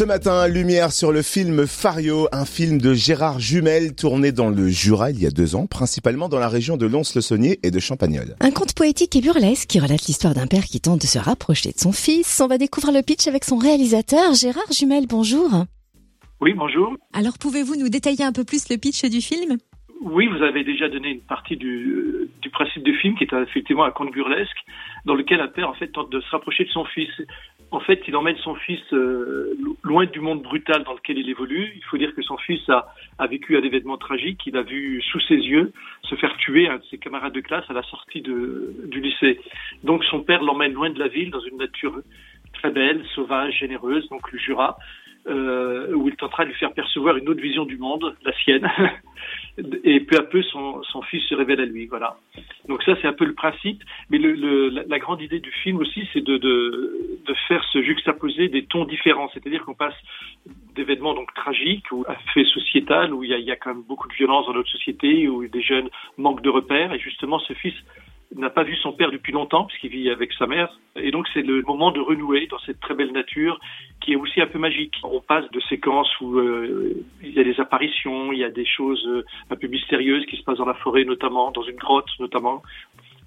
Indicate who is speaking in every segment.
Speaker 1: Ce matin, lumière sur le film Fario, un film de Gérard Jumel tourné dans le Jura il y a deux ans, principalement dans la région de Lons-le-Saunier et de Champagnole.
Speaker 2: Un conte poétique et burlesque qui relate l'histoire d'un père qui tente de se rapprocher de son fils. On va découvrir le pitch avec son réalisateur Gérard Jumel. Bonjour.
Speaker 3: Oui, bonjour.
Speaker 2: Alors pouvez-vous nous détailler un peu plus le pitch du film?
Speaker 3: Oui, vous avez déjà donné une partie du, du principe du film qui est effectivement un conte burlesque dans lequel un père en fait tente de se rapprocher de son fils en fait, il emmène son fils euh, loin du monde brutal dans lequel il évolue. Il faut dire que son fils a, a vécu un événement tragique. Il a vu sous ses yeux se faire tuer un de ses camarades de classe à la sortie de, du lycée. Donc son père l'emmène loin de la ville, dans une nature très belle, sauvage, généreuse, donc le Jura, euh, où il tentera de lui faire percevoir une autre vision du monde, la sienne. et peu à peu, son, fils se révèle à lui. Voilà. Donc ça, c'est un peu le principe. Mais la, grande idée du film aussi, c'est de, faire se juxtaposer des tons différents. C'est-à-dire qu'on passe d'événements donc tragiques ou à faits sociétal où il y a quand même beaucoup de violence dans notre société, où des jeunes manquent de repères. Et justement, ce fils n'a pas vu son père depuis longtemps puisqu'il vit avec sa mère. Et donc c'est le moment de renouer dans cette très belle nature qui est aussi un peu magique. On passe de séquences où euh, il y a des apparitions, il y a des choses euh, un peu mystérieuses qui se passent dans la forêt notamment, dans une grotte notamment,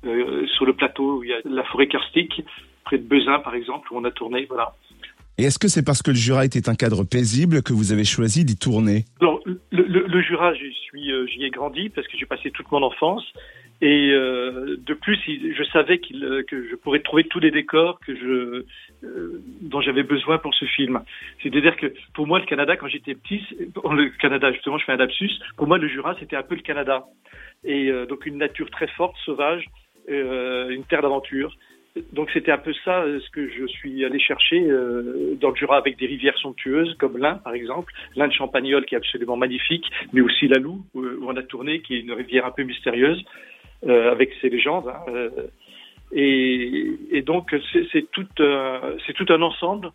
Speaker 3: euh, sur le plateau où il y a la forêt karstique, près de Bezin par exemple, où on a tourné. Voilà.
Speaker 1: Et est-ce que c'est parce que le Jura était un cadre paisible que vous avez choisi d'y tourner?
Speaker 3: Alors, le, le, le Jura, j'y suis, j'y ai grandi parce que j'ai passé toute mon enfance. Et euh, de plus, je savais euh, que je pourrais trouver tous les décors que je, euh, dont j'avais besoin pour ce film. C'est-à-dire que pour moi, le Canada, quand j'étais petit, le Canada, justement, je fais un lapsus, pour moi, le Jura, c'était un peu le Canada. Et euh, donc une nature très forte, sauvage, euh, une terre d'aventure. Donc c'était un peu ça ce que je suis allé chercher dans le Jura avec des rivières somptueuses comme l'Ain par exemple, l'Ain de Champagnole qui est absolument magnifique, mais aussi la Loue où, on a tourné qui est une rivière un peu mystérieuse euh, avec ses légendes. Hein, euh, et, donc c'est tout, euh, c'est tout un ensemble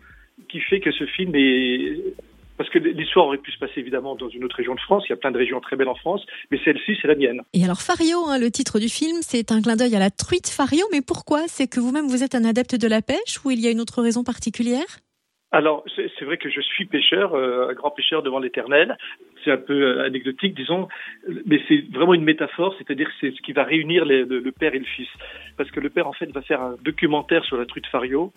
Speaker 3: qui fait que ce film est parce que l'histoire aurait pu se passer évidemment dans une autre région de France. Il y a plein de régions très belles en France, mais celle-ci, c'est la mienne.
Speaker 2: Et alors Fario, hein, le titre du film, c'est un clin d'œil à la truite Fario. Mais pourquoi? C'est que vous-même vous êtes un adepte de la pêche ou il y a une autre raison particulière?
Speaker 3: Alors, c'est vrai que je suis pêcheur, euh, un grand pêcheur devant l'éternel. C'est un peu euh, anecdotique, disons, mais c'est vraiment une métaphore, c'est-à-dire c'est ce qui va réunir le, le, père et le fils. Parce que le père, en fait, va faire un documentaire sur la truite Fario,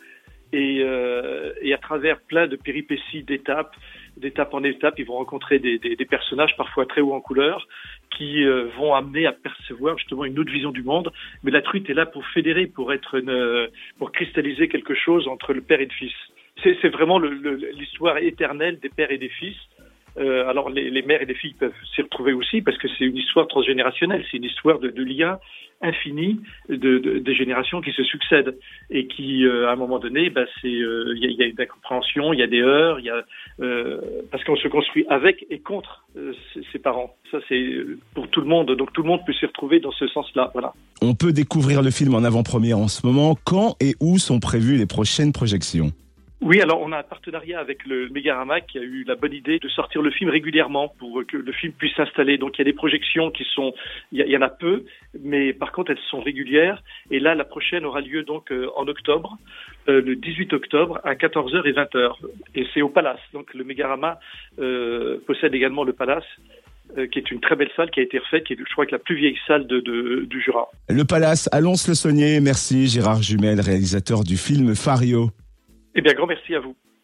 Speaker 3: et, euh, et à travers plein de péripéties, d'étapes, d'étape en étape, ils vont rencontrer des, des, des, personnages parfois très hauts en couleur qui euh, vont amener à percevoir justement une autre vision du monde. Mais la truite est là pour fédérer, pour être une, pour cristalliser quelque chose entre le père et le fils c'est vraiment l'histoire éternelle des pères et des fils. Euh, alors les, mères et les filles peuvent s'y retrouver aussi parce que c'est une histoire transgénérationnelle, c'est une histoire de, de liens infinis de, générations qui se succèdent et qui, euh, à un moment donné, bah, c'est il euh, y, a, une incompréhension, il y a des euh, parce qu'on se construit avec et contre euh, ses parents. Ça c'est pour tout le monde, donc tout le monde peut s'y retrouver dans ce sens-là.
Speaker 1: On peut découvrir le film en avant-première en ce moment. Quand et où sont prévues les prochaines projections?
Speaker 3: Oui, alors on a un partenariat avec le Mégarama qui a eu la bonne idée de sortir le film régulièrement pour que le film puisse s'installer. Donc il y a des projections qui sont, il y, en a peu, mais par contre elles sont régulières. Et là, la prochaine aura lieu donc euh, en octobre, euh, le 18 octobre à 14h et 20h. Et c'est au Palace. Donc le Mégarama euh, possède également le Palace euh, qui est une très belle salle qui a été refaite, qui est, je crois, que la plus vieille salle de, de, du Jura.
Speaker 1: Le Palace, allons le saunier Merci Gérard Jumel, réalisateur du film Fario.
Speaker 3: Eh bien, grand merci à vous.